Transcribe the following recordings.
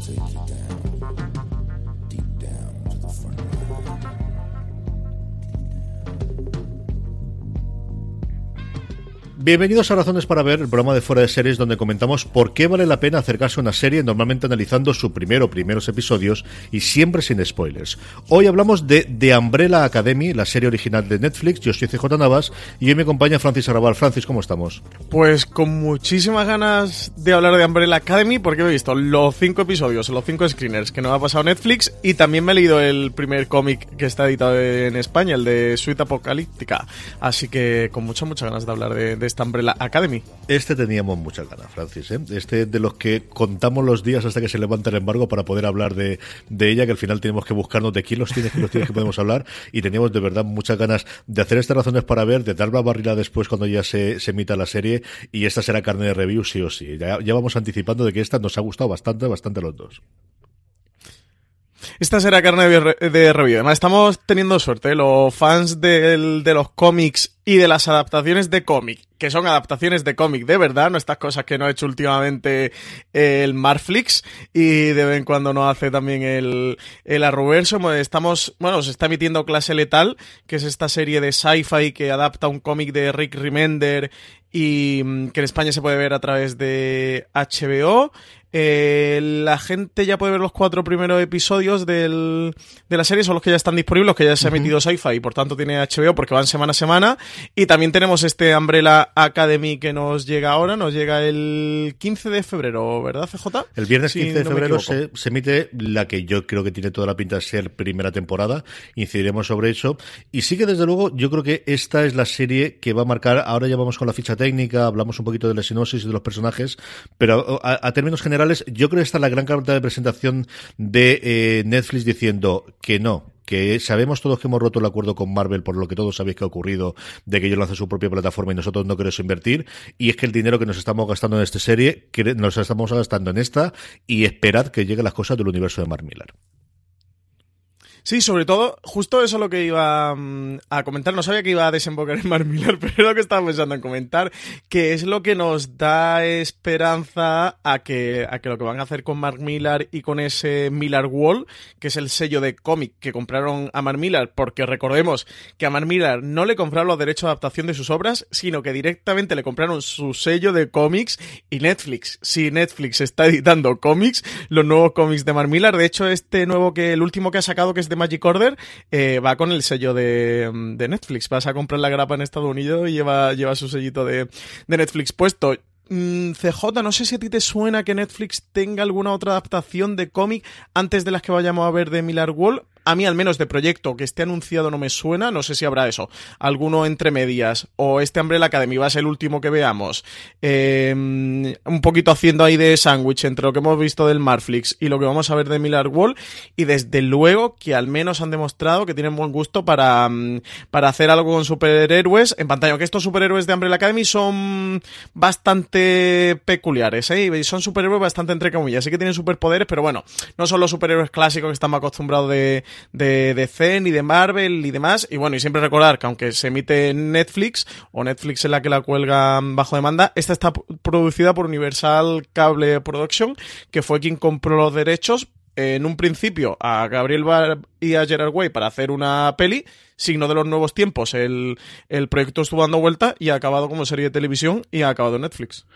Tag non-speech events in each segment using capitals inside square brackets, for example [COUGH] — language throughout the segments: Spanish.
take you down. Bienvenidos a Razones para Ver, el programa de Fuera de Series donde comentamos por qué vale la pena acercarse a una serie, normalmente analizando su primero o primeros episodios y siempre sin spoilers. Hoy hablamos de The Umbrella Academy, la serie original de Netflix. Yo soy CJ Navas y hoy me acompaña Francis Arrabal. Francis, ¿cómo estamos? Pues con muchísimas ganas de hablar de Umbrella Academy porque he visto los cinco episodios, los cinco screeners que nos ha pasado Netflix y también me he leído el primer cómic que está editado en España, el de Suite Apocalíptica. Así que con muchas, muchas ganas de hablar de, de esta Umbrella Academy. Este teníamos muchas ganas, Francis. ¿eh? Este de los que contamos los días hasta que se levanta el embargo para poder hablar de, de ella, que al final tenemos que buscarnos de quién los tiene, quién los tiene que podemos hablar. Y teníamos de verdad muchas ganas de hacer estas razones para ver, de dar la barrila después cuando ya se, se emita la serie. Y esta será carne de review, sí o sí. Ya, ya vamos anticipando de que esta nos ha gustado bastante, bastante a los dos. Esta será carne de, de review. Además, estamos teniendo suerte. ¿eh? Los fans del, de los cómics y de las adaptaciones de cómic, que son adaptaciones de cómic de verdad, no estas cosas que no ha hecho últimamente el Marflix y de vez en cuando no hace también el, el Arroverso. Estamos, bueno, se está emitiendo Clase Letal, que es esta serie de sci-fi que adapta un cómic de Rick Remender y mm, que en España se puede ver a través de HBO. Eh, la gente ya puede ver los cuatro primeros episodios del, de la serie, son los que ya están disponibles, los que ya se ha emitido Sci-Fi y por tanto tiene HBO porque van semana a semana. Y también tenemos este Umbrella Academy que nos llega ahora, nos llega el 15 de febrero, ¿verdad, CJ? El viernes 15 de febrero se, se, emite la que yo creo que tiene toda la pinta de ser primera temporada. Incidiremos sobre eso. Y sí que desde luego yo creo que esta es la serie que va a marcar, ahora ya vamos con la ficha técnica, hablamos un poquito de la sinopsis y de los personajes, pero a, a términos generales yo creo que esta es la gran carta de presentación de eh, Netflix diciendo que no, que sabemos todos que hemos roto el acuerdo con Marvel por lo que todos sabéis que ha ocurrido de que ellos lancen su propia plataforma y nosotros no queremos invertir y es que el dinero que nos estamos gastando en esta serie nos estamos gastando en esta y esperad que lleguen las cosas del universo de Mark Millar. Sí, sobre todo, justo eso es lo que iba um, a comentar. No sabía que iba a desembocar en Mark Millar, [LAUGHS] pero es lo que estaba pensando en comentar, que es lo que nos da esperanza a que, a que lo que van a hacer con Mark Millar y con ese Millar Wall, que es el sello de cómic que compraron a Mark Millar, porque recordemos que a Mark Millar no le compraron los derechos de adaptación de sus obras, sino que directamente le compraron su sello de cómics y Netflix. Si Netflix está editando cómics, los nuevos cómics de Mark Millar, de hecho este nuevo que, el último que ha sacado que es de Magic Order eh, va con el sello de, de, Netflix. Vas a comprar la grapa en Estados Unidos y lleva, lleva su sellito de, de Netflix puesto. Mm, CJ, no sé si a ti te suena que Netflix tenga alguna otra adaptación de cómic antes de las que vayamos a ver de Miller Wall a mí al menos de proyecto que esté anunciado no me suena, no sé si habrá eso, alguno entre medias, o este Umbrella Academy va a ser el último que veamos, eh, un poquito haciendo ahí de sándwich entre lo que hemos visto del Marflix y lo que vamos a ver de Miller Wall, y desde luego que al menos han demostrado que tienen buen gusto para, mm, para hacer algo con superhéroes en pantalla, aunque estos superhéroes de Umbrella Academy son bastante peculiares, ¿eh? y son superhéroes bastante entre comillas, sí que tienen superpoderes, pero bueno, no son los superhéroes clásicos que estamos acostumbrados de de DC ni de Marvel y demás. Y bueno, y siempre recordar que aunque se emite Netflix, o Netflix es la que la cuelga bajo demanda, esta está producida por Universal Cable Production, que fue quien compró los derechos en un principio a Gabriel Bar y a Gerard Way para hacer una peli, signo de los nuevos tiempos, el, el proyecto estuvo dando vuelta y ha acabado como serie de televisión y ha acabado en Netflix.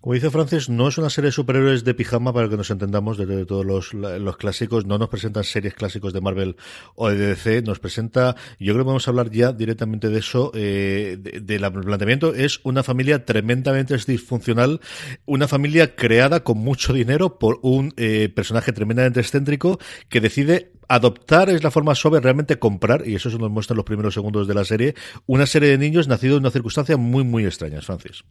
Como dice Francis, no es una serie de superhéroes de pijama para que nos entendamos de, todos los, los, clásicos, no nos presentan series clásicos de Marvel o de DC, nos presenta, yo creo que vamos a hablar ya directamente de eso, eh, del planteamiento, es una familia tremendamente disfuncional, una familia creada con mucho dinero por un eh, personaje tremendamente excéntrico que decide adoptar es la forma suave realmente comprar, y eso se nos muestra en los primeros segundos de la serie, una serie de niños nacidos en una circunstancia muy, muy extraña, Francis.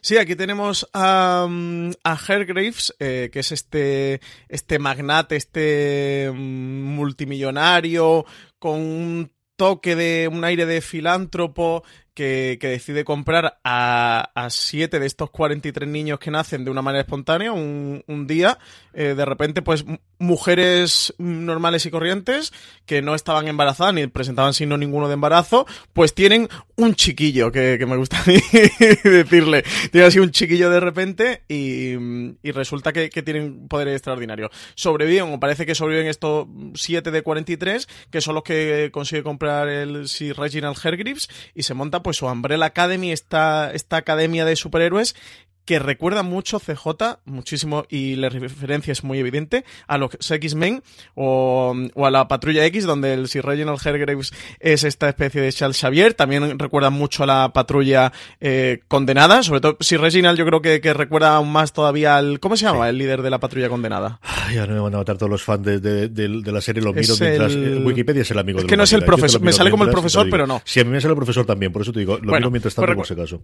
Sí, aquí tenemos a, mm, a Hergraves, eh, que es este, este magnate, este mm, multimillonario, con un toque de un aire de filántropo que, decide comprar a, siete de estos 43 niños que nacen de una manera espontánea un, un día. Eh, de repente, pues mujeres normales y corrientes que no estaban embarazadas ni presentaban signo ninguno de embarazo, pues tienen un chiquillo, que, me gusta [LAUGHS] decirle. Tienen así un chiquillo de repente y, resulta que, que, tienen poderes extraordinarios. Sobreviven, o parece que sobreviven estos 7 de 43, que son los que consigue comprar el Sir Reginald Hergreaves y se monta pues su Umbrella Academy, esta, esta academia de superhéroes que recuerda mucho CJ, muchísimo, y la referencia es muy evidente, a los X-Men o, a la Patrulla X, donde el Sir Reginald Hergraves es esta especie de Charles Xavier. También recuerda mucho a la Patrulla eh, Condenada, sobre todo Sir Reginald yo creo que, recuerda aún más todavía al... ¿Cómo se llama el líder de la Patrulla Condenada? Ay, ahora me van a matar todos los fans de, la serie, lo miro mientras... Wikipedia es el amigo es que no es el profesor, me sale como el profesor, pero no. Sí, a mí me sale el profesor también, por eso te digo, lo miro mientras tanto, por ese caso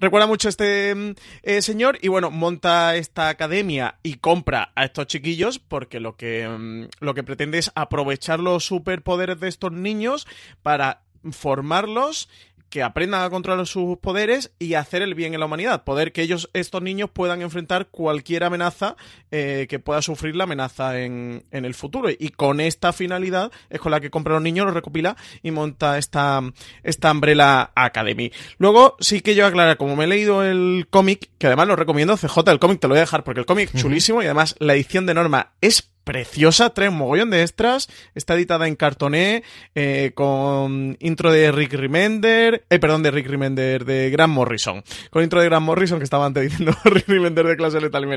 recuerda mucho a este mm, eh, señor y bueno, monta esta academia y compra a estos chiquillos porque lo que, mm, lo que pretende es aprovechar los superpoderes de estos niños para formarlos que aprendan a controlar sus poderes y hacer el bien en la humanidad. Poder que ellos, estos niños, puedan enfrentar cualquier amenaza eh, que pueda sufrir la amenaza en, en, el futuro. Y con esta finalidad es con la que compra los niños, los recopila y monta esta, esta Umbrella Academy. Luego sí que yo aclarar, como me he leído el cómic, que además lo recomiendo, CJ, el cómic te lo voy a dejar porque el cómic es chulísimo y además la edición de norma es preciosa, trae un mogollón de extras, está editada en cartoné, eh, con intro de Rick Remender, eh, perdón, de Rick Remender, de Grant Morrison, con intro de Grant Morrison, que estaba antes diciendo [LAUGHS] Rick Remender de clase letal y me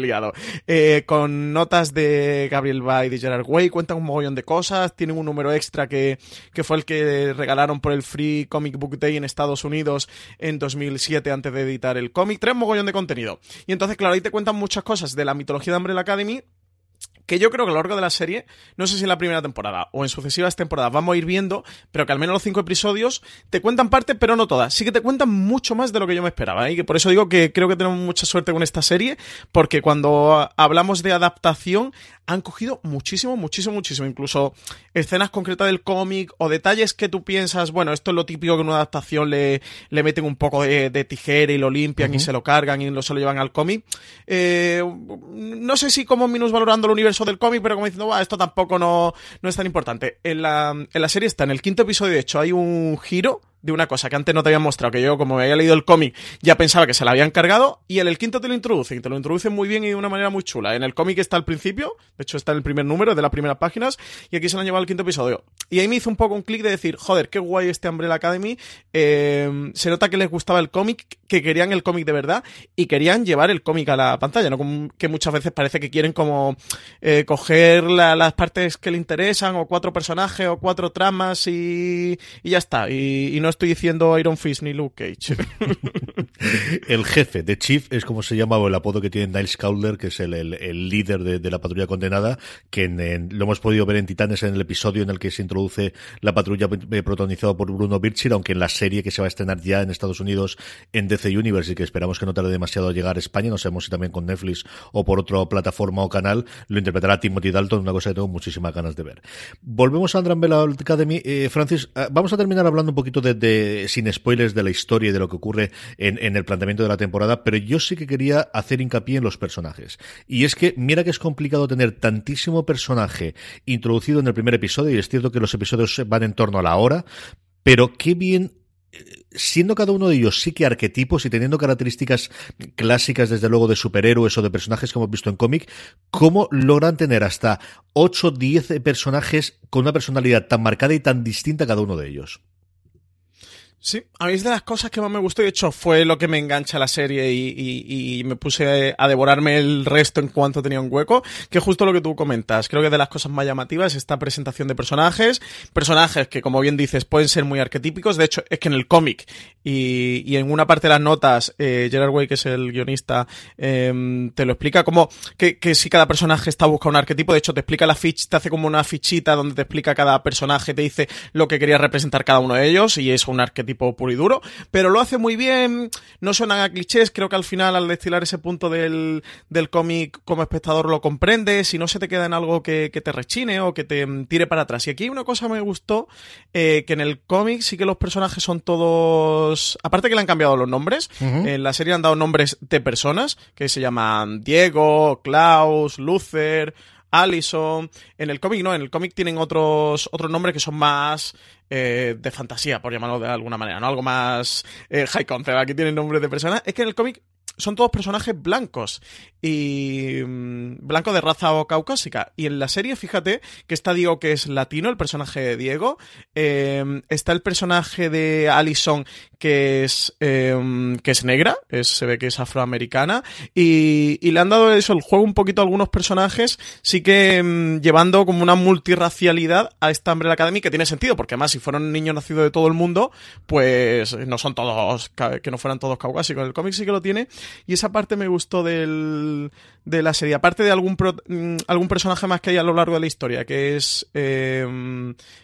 eh, con notas de Gabriel Bay y de Gerard Way, cuentan un mogollón de cosas, tienen un número extra que, que fue el que regalaron por el Free Comic Book Day en Estados Unidos en 2007 antes de editar el cómic, trae un mogollón de contenido. Y entonces, claro, ahí te cuentan muchas cosas de la mitología de Umbrella Academy, que yo creo que a lo largo de la serie, no sé si en la primera temporada o en sucesivas temporadas vamos a ir viendo, pero que al menos los cinco episodios te cuentan parte, pero no todas. Sí que te cuentan mucho más de lo que yo me esperaba. ¿eh? Y que por eso digo que creo que tenemos mucha suerte con esta serie, porque cuando hablamos de adaptación, han cogido muchísimo, muchísimo, muchísimo. Incluso escenas concretas del cómic o detalles que tú piensas, bueno, esto es lo típico que en una adaptación le, le meten un poco de, tijera y lo limpian y se lo cargan y lo, se lo llevan al cómic. Eh, no sé si como valorando el universo del cómic, pero como diciendo, esto tampoco no, no es tan importante. En la, en la serie está, en el quinto episodio, de hecho, hay un giro de una cosa que antes no te había mostrado, que yo como había leído el cómic ya pensaba que se la habían cargado, y en el quinto te lo introducen, te lo introducen muy bien y de una manera muy chula. En el cómic está al principio, de hecho está en el primer número de las primeras páginas, y aquí se lo han llevado al quinto episodio. Y ahí me hizo un poco un clic de decir, joder, qué guay este Umbrella Academy, eh, se nota que les gustaba el cómic, que querían el cómic de verdad, y querían llevar el cómic a la pantalla, no que muchas veces parece que quieren como eh, coger las partes que le interesan, o cuatro personajes, o cuatro tramas, y, y ya está. Y, y no estoy diciendo Iron Fist ni Luke Cage. [LAUGHS] el jefe de Chief es como se llama el apodo que tiene Niles Cowler, que es el, el, líder de, la patrulla condenada, que lo hemos podido ver en Titanes en el episodio en el que se introduce la patrulla eh, protagonizada por Bruno Birchir, aunque en la serie que se va a estrenar ya en Estados Unidos en DC Universe y que esperamos que no tarde demasiado a llegar a España, no sabemos si también con Netflix o por otra plataforma o canal, lo interpretará Timothy Dalton, una cosa que tengo muchísimas ganas de ver. Volvemos a Umbrella Academy. Eh, Francis, ah, vamos a terminar hablando un poquito de sin spoilers de la historia y de lo que ocurre en, el planteamiento de la temporada, pero yo sí que quería hacer hincapié en los personajes. Y es que mira que es complicado tener tantísimo personaje introducido en el primer episodio, y es cierto que los episodios van en torno a la hora, pero qué bien siendo cada uno de ellos sí que arquetipos y teniendo características clásicas, desde luego, de superhéroes o de personajes que hemos visto en cómic, ¿cómo logran tener hasta 8 o 10 personajes con una personalidad tan marcada y tan distinta cada uno de ellos? Sí, a mí es de las cosas que más me gustó y de hecho fue lo que me engancha la serie y, me puse a devorarme el resto en cuanto tenía un hueco, que es justo lo que tú comentas. Creo que de las cosas más llamativas esta presentación de personajes, personajes que como bien dices pueden ser muy arquetípicos, de hecho es que en el cómic y, en una parte de las notas eh, Gerard Way, que es el guionista, em, te lo explica como que, que si cada personaje está buscando un arquetipo, de hecho te explica la ficha, te hace como una fichita donde te explica cada personaje, te dice lo que quería representar cada uno de ellos y es un arquetipo tipo puro y duro, pero lo hace muy bien, no suenan a clichés, creo que al final al destilar ese punto del, del cómic como espectador lo comprendes y no se te queda en algo que, te rechine o que te tire para atrás. Y aquí una cosa me gustó, eh, que en el cómic sí que los personajes son todos, aparte que le han cambiado los nombres, en la serie han dado nombres de personas, que se llaman Diego, Klaus, Luther, Allison. En el cómic no, en el cómic tienen otros, otros nombres que son más eh, de fantasía, por llamarlo de alguna manera, ¿no? Algo más eh, high concept. Aquí tienen nombres de personas. Es que en el cómic son todos personajes blancos y mm, blanco de raza o caucásica. Y en la serie, fíjate que está Diego que es latino, el personaje de Diego. Eh, está el personaje de Allison que es eh, que es negra, se ve que es afroamericana y, le han dado eso el juego un poquito a algunos personajes, sí que mm, llevando como una multirracialidad a esta Umbrella Academy que tiene sentido, porque además si fueron niños nacidos de todo el mundo, pues no son todos que no fueran todos caucásicos. El cómic sí que lo tiene y esa parte me gustó del, de la serie. Aparte de algún, mm, algún personaje más que hay a lo largo de la historia, que es eh,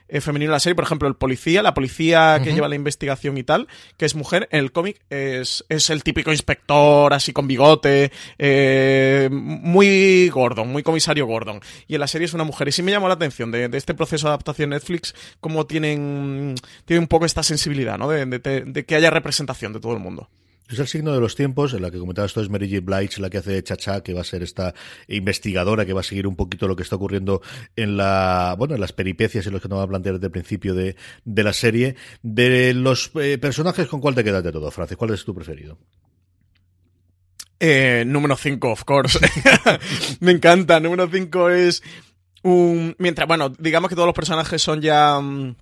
eh, femenino en la serie, por ejemplo, el policía, la policía que lleva la investigación y tal, que es mujer, en el cómic es, es el típico inspector, así con bigote, eh, muy Gordon, muy comisario Gordon. Y en la serie es una mujer. Y sí me llamó la atención de, este proceso de adaptación Netflix, cómo tienen, tienen un poco esta sensibilidad, ¿no? de que haya representación de todo el mundo. Es el signo de los tiempos, en la que comentabas esto es Mary J. Blige, la que hace de Chacha, que va a ser esta investigadora que va a seguir un poquito lo que está ocurriendo en la, bueno, en las peripecias y los que nos va a plantear desde el principio de, de la serie. De los eh, personajes, ¿con cuál te quedas de todo, Francis? ¿Cuál es tu preferido? Eh, número 5, of course. [LAUGHS] Me encanta. Número 5 es un. Mientras, bueno, digamos que todos los personajes son ya. Mm,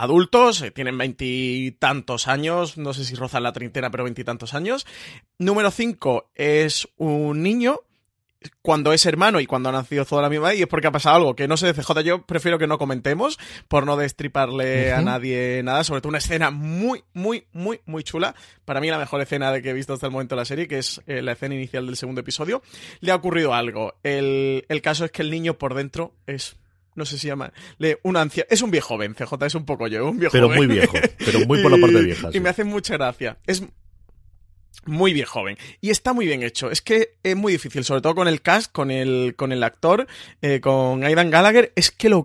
adultos, eh, tienen veintitantos años, no sé si rozan la treintena, pero veintitantos años. Número cinco es un niño cuando es hermano y cuando ha nacido toda la misma y es porque ha pasado algo que no sé de CJ, yo prefiero que no comentemos por no destriparle a nadie nada, sobre todo una escena muy, muy, muy, muy chula. Para mí la mejor escena de que he visto hasta el momento de la serie, que es eh, la escena inicial del segundo episodio. Le ha ocurrido algo. El, el caso es que el niño por dentro es no sé si llama, le, un anciano, es un viejo joven, CJ, es un poco yo, un viejo Pero muy viejo, pero muy por la [LAUGHS] parte vieja. Y me hace mucha gracia. Es muy bien joven. Y está muy bien hecho. Es que es muy difícil, sobre todo con el cast, con el, con el actor, eh, con Aidan Gallagher. Es que lo.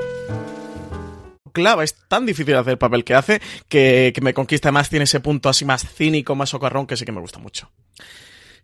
Clava, es tan difícil hacer el papel que hace que, me conquista más, tiene ese punto así más cínico, más socarrón que sí que me gusta mucho.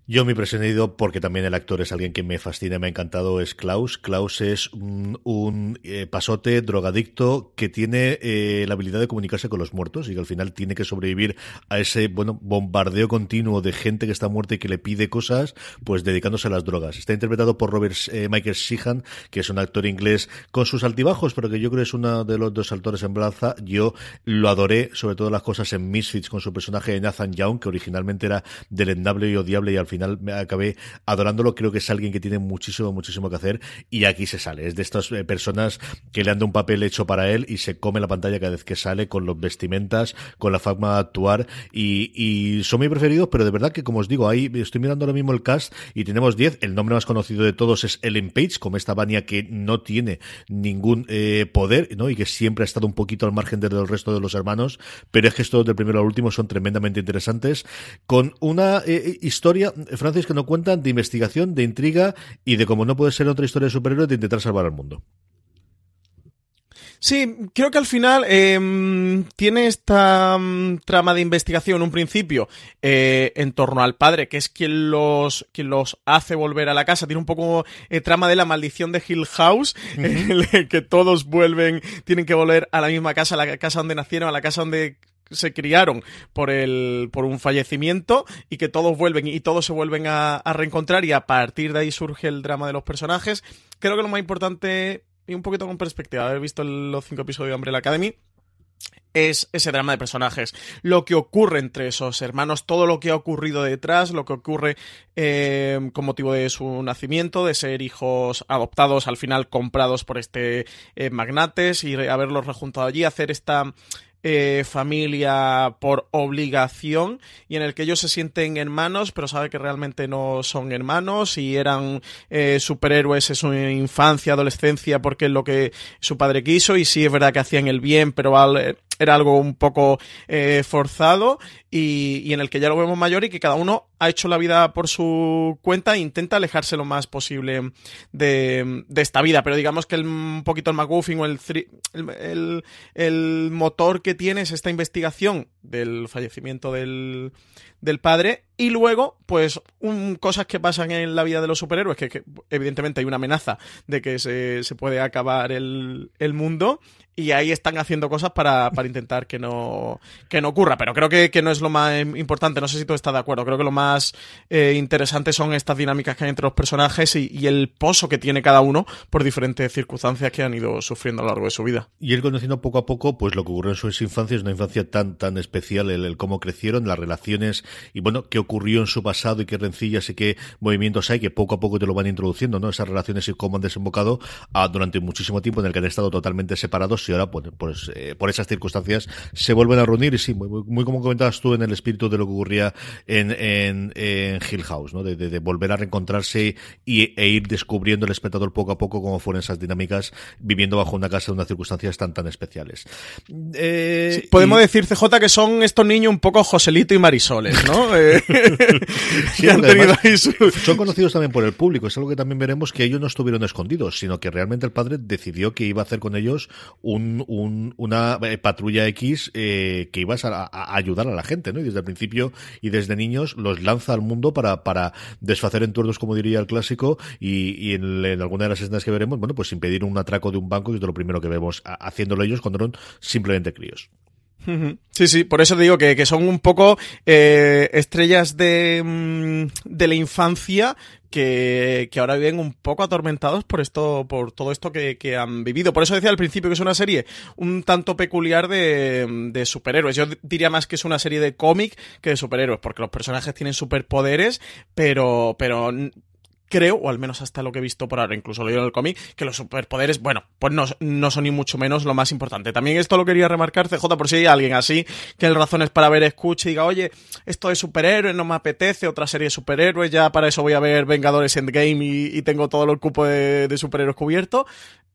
Yo mi presentado, porque también el actor es alguien que me fascina, me ha encantado, es Klaus. Klaus es un, eh, pasote drogadicto que tiene eh, la habilidad de comunicarse con los muertos y que al final tiene que sobrevivir a ese bueno bombardeo continuo de gente que está muerta y que le pide cosas, pues dedicándose a las drogas. Está interpretado por Robert eh, Michael Sheehan, que es un actor inglés con sus altibajos, pero que yo creo es uno de los dos actores en blanza. Yo lo adoré, sobre todo las cosas en Misfits con su personaje de Nathan Young, que originalmente era delendable y odiable y al final final me acabé adorándolo. Creo que es alguien que tiene muchísimo, muchísimo que hacer y aquí se sale. Es de estas eh, personas que le han dado un papel hecho para él y se come la pantalla cada vez que sale con los vestimentas, con la forma de actuar y, y son muy preferidos, pero de verdad que como os digo, ahí estoy mirando ahora mismo el cast y tenemos 10. El nombre más conocido de todos es Ellen Page, como esta Vania que no tiene ningún eh, poder, ¿no? Y que siempre ha estado un poquito al margen del resto de los hermanos, pero es que estos del primero al último son tremendamente interesantes, con una eh, historia, Francis, que nos cuentan de investigación, de intriga y de como no puede ser otra historia de superhéroes de intentar salvar al mundo. Sí, creo que al final eh, tiene esta mm, trama de investigación, un principio, eh, en torno al padre, que es quien los, quien los hace volver a la casa. Tiene un poco eh, trama de la maldición de Hill House, en que todos vuelven, tienen que volver a la misma casa, a la casa donde nacieron, a la casa donde se criaron por el por un fallecimiento y que todos vuelven y todos se vuelven a, reencontrar y a partir de ahí surge el drama de los personajes. Creo que lo más importante y un poquito con perspectiva, haber visto los cinco episodios de Umbrella Academy, es ese drama de personajes. Lo que ocurre entre esos hermanos, todo lo que ha ocurrido detrás, lo que ocurre eh, con motivo de su nacimiento, de ser hijos adoptados, al final comprados por este eh, magnates y haberlos rejuntado allí, hacer esta eh, familia por obligación y en el que ellos se sienten hermanos, pero sabe que realmente no son hermanos y eran eh, superhéroes en su infancia, adolescencia, porque es lo que su padre quiso y sí es verdad que hacían el bien, pero era algo un poco eh, forzado y, y, en el que ya lo vemos mayor y que cada uno ha hecho la vida por su cuenta e intenta alejarse lo más posible de, de esta vida. Pero digamos que el, un poquito el McGuffin o el, el, el, motor que tiene es esta investigación del fallecimiento del, del padre y luego, pues, un, cosas que pasan en la vida de los superhéroes, que, evidentemente hay una amenaza de que se, se puede acabar el, el, mundo y ahí están haciendo cosas para, para intentar que no, que no ocurra. Pero creo que, que, no es lo más importante, no sé si tú estás de acuerdo, creo que lo más eh, interesante son estas dinámicas que hay entre los personajes y, el pozo que tiene cada uno por diferentes circunstancias que han ido sufriendo a lo largo de su vida. Y él conociendo poco a poco, pues lo que ocurrió en su infancia es una infancia tan, tan especial, el, cómo crecieron, las relaciones y bueno, qué ocurrió en su pasado y qué rencillas y qué movimientos hay que poco a poco te lo van introduciendo, ¿no? Esas relaciones y cómo han desembocado a, durante muchísimo tiempo en el que han estado totalmente separados y ahora, pues, eh, por esas circunstancias se vuelven a reunir y sí, muy, muy, como comentabas tú en el espíritu de lo que ocurría en, en, en Hill House, ¿no? De, de, de, volver a reencontrarse y, e ir descubriendo el espectador poco a poco cómo fueron esas dinámicas viviendo bajo una casa de unas circunstancias tan tan especiales. Eh, sí, podemos y... decir, CJ, que son estos niños un poco Joselito y Marisoles, ¿no? [LAUGHS] sí, además, su... son conocidos también por el público. Es algo que también veremos que ellos no estuvieron escondidos, sino que realmente el padre decidió que iba a hacer con ellos un, un, una eh, patrulla X eh, que iba a, a, ayudar a la gente, ¿no? Y desde el principio y desde niños los lanza al mundo para, para desfacer entuertos, como diría el clásico, y, y en, alguna de las escenas que veremos, bueno, pues impedir un atraco de un banco, que es lo primero que vemos haciéndolo ellos cuando eran simplemente críos. Sí, sí, por eso digo que, que son un poco eh, estrellas de, mm, de la infancia que, que, ahora viven un poco atormentados por esto, por todo esto que, han vivido. Por eso decía al principio que es una serie un tanto peculiar de, de superhéroes. Yo diría más que es una serie de cómic que de superhéroes, porque los personajes tienen superpoderes, pero, pero creo, o al menos hasta lo que he visto por ahora, incluso lo digo en el cómic, que los superpoderes, bueno, pues no, no, son ni mucho menos lo más importante. También esto lo quería remarcar, CJ, por si hay alguien así, que el razones para ver escuche y diga, oye, esto de superhéroes no me apetece, otra serie de superhéroes, ya para eso voy a ver Vengadores Endgame y, y tengo todo el cupo de, superhéroes cubierto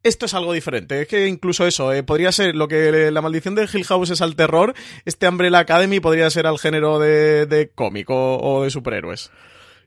esto es algo diferente. Es que incluso eso, eh, podría ser lo que la maldición de Hill House es al terror, este Umbrella Academy podría ser al género de, de cómic o de superhéroes.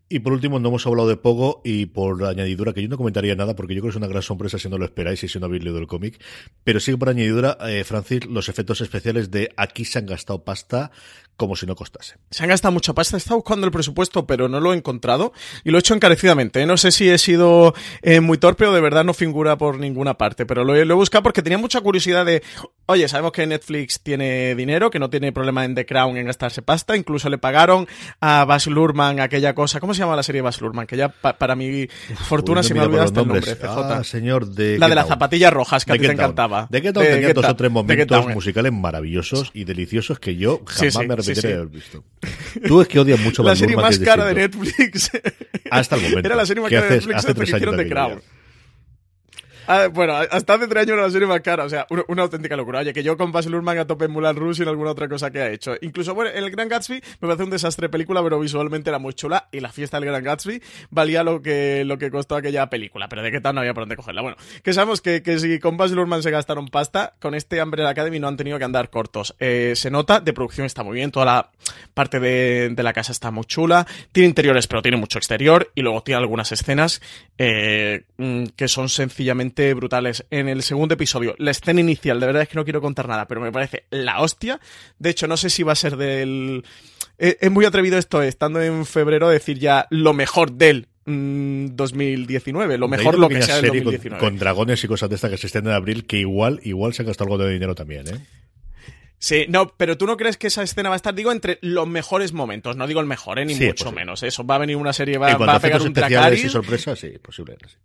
Y por último, no hemos hablado de Pogo y por añadidura, que yo no comentaría nada porque yo creo que es una gran sorpresa si no lo esperáis y si no habéis leído el cómic. Pero sí por añadidura, eh, Francis, los efectos especiales de aquí se han gastado pasta como si no costase. Se han gastado mucha pasta. He estado buscando el presupuesto, pero no lo he encontrado y lo he hecho encarecidamente. ¿eh? No sé si he sido eh, muy torpe o de verdad no figura por ninguna parte, pero lo lo he buscado porque tenía mucha curiosidad de Oye, sabemos que Netflix tiene dinero, que no tiene problema en The Crown en gastarse pasta. Incluso le pagaron a Bas Lurman aquella cosa. ¿Cómo se llama la serie de Bas Lurman? Que ya para mi fortuna se me ha olvidado el nombre. Ah, señor de la de las zapatillas rojas que a ti te encantaba. De que tenía dos o tres momentos musicales maravillosos y deliciosos que yo jamás me arrepentiré de haber visto. Tú es que odias mucho La serie más cara de Netflix. Hasta el momento. [LAUGHS] Era la serie más cara de Netflix hasta que hicieron The Crown. Ah, bueno, hasta hace tres años era la serie más cara, o sea, una, auténtica locura. Oye, que yo con Basil Urman a tope en Mulan Rush y en alguna otra cosa que ha hecho. Incluso, bueno, en el Gran Gatsby me parece un desastre de película, pero visualmente era muy chula y la fiesta del Gran Gatsby valía lo que, lo que costó aquella película, pero de qué tal no había por dónde cogerla. Bueno, que sabemos que, que si con Basil Urman se gastaron pasta, con este Umbrella Academy no han tenido que andar cortos. Eh, se nota, de producción está muy bien, toda la parte de, de, la casa está muy chula, tiene interiores pero tiene mucho exterior y luego tiene algunas escenas eh, mm, que son sencillamente brutales en el segundo episodio. La escena inicial, de verdad es que no quiero contar nada, pero me parece la hostia. De hecho, no sé si va a ser del... Eh, es muy atrevido esto, estando en febrero, decir ya lo mejor del 2019, mm, lo mejor lo que sea del 2019. Con, dragones y cosas de estas que se estén en abril, que igual, igual se ha gastado algo de dinero también, ¿eh? Sí, no, pero tú no crees que esa escena va a estar, digo, entre los mejores momentos, no digo el mejor, ¿eh? ni mucho menos. Eso va a venir una serie, va, va a pegar un especiales y sorpresas, sí, posible. Sí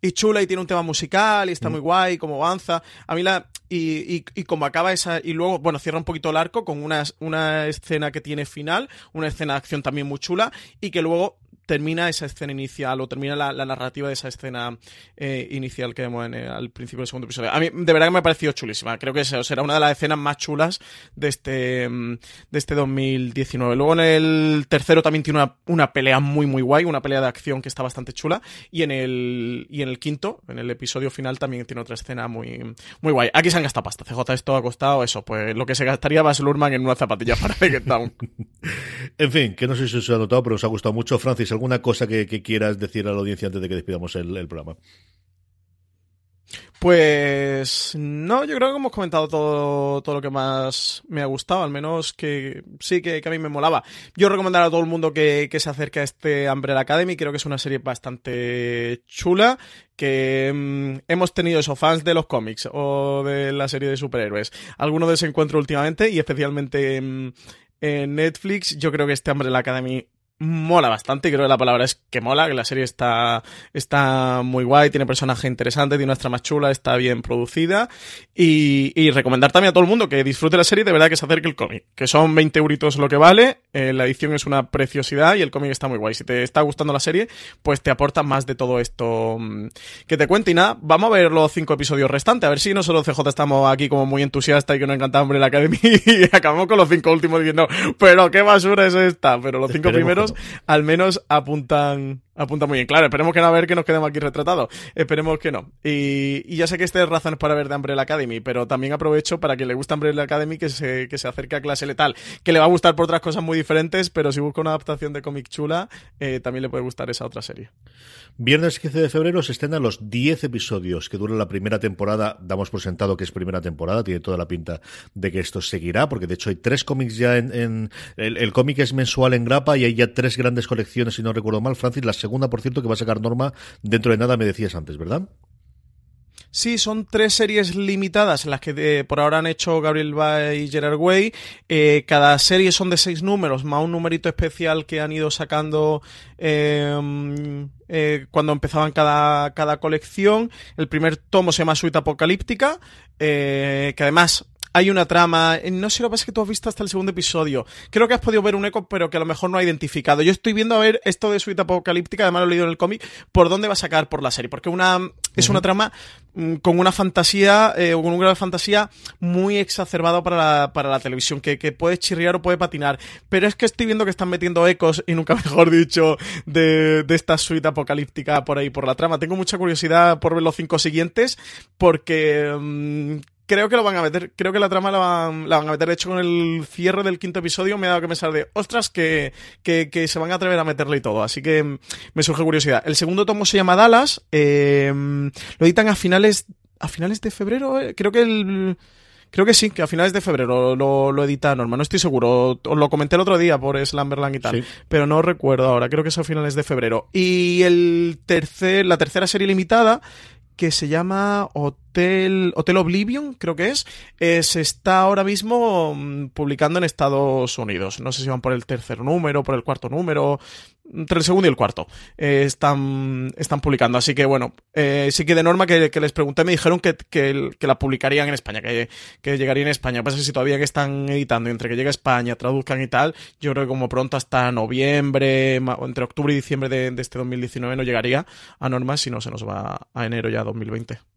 y chula y tiene un tema musical y está mm. muy guay, como avanza. A mí la. Y, y, y, como acaba esa. Y luego, bueno, cierra un poquito el arco con una, una escena que tiene final, una escena de acción también muy chula y que luego termina esa escena inicial o termina la, narrativa de esa escena eh, inicial que vemos en, eh, al principio del segundo episodio. A mí de verdad que me ha parecido chulísima. Creo que será una de las escenas más chulas de este, mm, de este 2019. Luego en el tercero también tiene una, una, pelea muy muy guay, una pelea de acción que está bastante chula. Y en el, y en el quinto, en el episodio final, también tiene otra escena muy, muy guay. Aquí se han gastado pasta. CJ esto ha costado eso, pues lo que se gastaría Bas Lurman en una zapatilla para Get [LAUGHS] en fin, que no sé si os ha notado, pero os ha gustado mucho. Francis, ¿Alguna cosa que, quieras decir a la audiencia antes de que despidamos el, programa? Pues no, yo creo que hemos comentado todo, todo lo que más me ha gustado, al menos que sí, que, a mí me molaba. Yo recomendar a todo el mundo que, se acerque a este Umbrella Academy, creo que es una serie bastante chula, que mm, hemos tenido esos fans de los cómics o de la serie de superhéroes, algunos desencuentro últimamente y especialmente en, en Netflix, yo creo que este Umbrella Academy mola bastante, creo que la palabra es que mola, que la serie está, está muy guay, tiene personaje interesante, tiene una trama chula, está bien producida y, y, recomendar también a todo el mundo que disfrute la serie, de verdad que se acerque el cómic, que son 20 euritos lo que vale, eh, la edición es una preciosidad y el cómic está muy guay. Si te está gustando la serie, pues te aporta más de todo esto mm, que te cuente y nada, vamos a ver los cinco episodios restantes, a ver si no solo CJ estamos aquí como muy entusiastas y que nos encanta hombre la Academy [LAUGHS] y acabamos con los cinco últimos diciendo, pero qué basura es esta, pero los [LAUGHS] cinco primeros al menos apuntan Apunta muy bien, claro, esperemos que no a ver que nos quedemos aquí retratados. Esperemos que no. Y, ya sé que este es razones para ver de Umbrella Academy, pero también aprovecho para que le guste Umbrella Academy que se, que se acerque a clase letal. Que le va a gustar por otras cosas muy diferentes, pero si busca una adaptación de cómic chula, eh, también le puede gustar esa otra serie. Viernes 15 de febrero se estrenan los 10 episodios que duran la primera temporada. Damos por sentado que es primera temporada, tiene toda la pinta de que esto seguirá, porque de hecho hay tres cómics ya en. el, el cómic es mensual en grapa y hay ya tres grandes colecciones, si no recuerdo mal. Francis, las segunda, por cierto, que va a sacar Norma dentro de nada, me decías antes, ¿verdad? Sí, son tres series limitadas las que eh, por ahora han hecho Gabriel Bay y Gerard Way. Eh, cada serie son de seis números, más un numerito especial que han ido sacando em, eh, cuando empezaban cada, cada colección. El primer tomo se llama Suite Apocalíptica, que además hay una trama. Eh, no sé lo que pasa es que tú has visto hasta el segundo episodio. Creo que has podido ver un eco, pero que a lo mejor no ha identificado. Yo estoy viendo a ver esto de Suite Apocalíptica, además lo he leído en el cómic, por dónde va a sacar por la serie. Porque una es una trama mm, con una fantasía, eh, con un grado de fantasía muy exacerbado para la, para la televisión, que, que, puede chirriar o puede patinar. Pero es que estoy viendo que están metiendo ecos, y nunca [LAUGHS] mejor dicho, de, de esta suite apocalíptica por ahí, por la trama. Tengo mucha curiosidad por ver los cinco siguientes, porque mm, creo que lo van a meter, creo que la trama la van, la van a meter. De hecho, con el cierre del quinto episodio me ha dado que pensar de, ostras, que, que, que, se van a atrever a meterle y todo. Así que mm, me surge curiosidad. El segundo tomo se llama Dallas. Eh, lo editan a finales, a finales de febrero. Eh, creo que el... Creo que sí, que a finales de febrero lo, lo edita Norma, no estoy seguro. Os lo comenté el otro día por Slamberland y tal, pero no recuerdo ahora, creo que es a finales de febrero. Y el tercer, la tercera serie limitada que se llama Hotel, Hotel Oblivion, creo que es, eh, se está ahora mismo mm, publicando en Estados Unidos. No sé si van por el tercer número, por el cuarto número, entre el segundo y el cuarto. Eh, están, están publicando. Así que bueno, eh, sí que de norma que, les pregunté me dijeron que, que, la publicarían en España, que, que llegaría en España. Pasa que si todavía que están editando, entre que llega a España, traduzcan y tal, yo creo que como pronto hasta noviembre, entre octubre y diciembre de, de este 2019 no llegaría a norma, si no se nos va a enero ya 2020.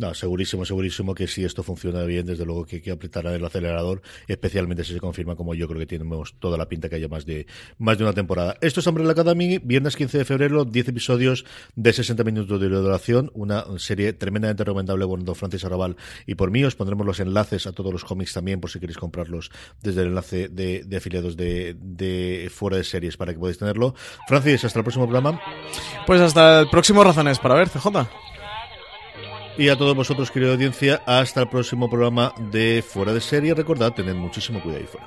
No, segurísimo, segurísimo que si esto funciona bien, desde luego que que apretar el acelerador, especialmente si se confirma, como yo creo que tenemos toda la pinta que haya más de más de una temporada. Esto es Umbrella Academy, viernes 15 de febrero, 10 episodios de 60 minutos de duración, una serie tremendamente recomendable por Francis Arrabal y por mí. Os pondremos los enlaces a todos los cómics también, por si queréis comprarlos desde el enlace de, de afiliados de, de fuera de series para que podáis tenerlo. Francis, hasta el próximo programa. Pues hasta el próximo Razones para ver, CJ. Y a todos vosotros, querida audiencia, hasta el próximo programa de Fuera de Serie. Recordad, tened muchísimo cuidado ahí fuera.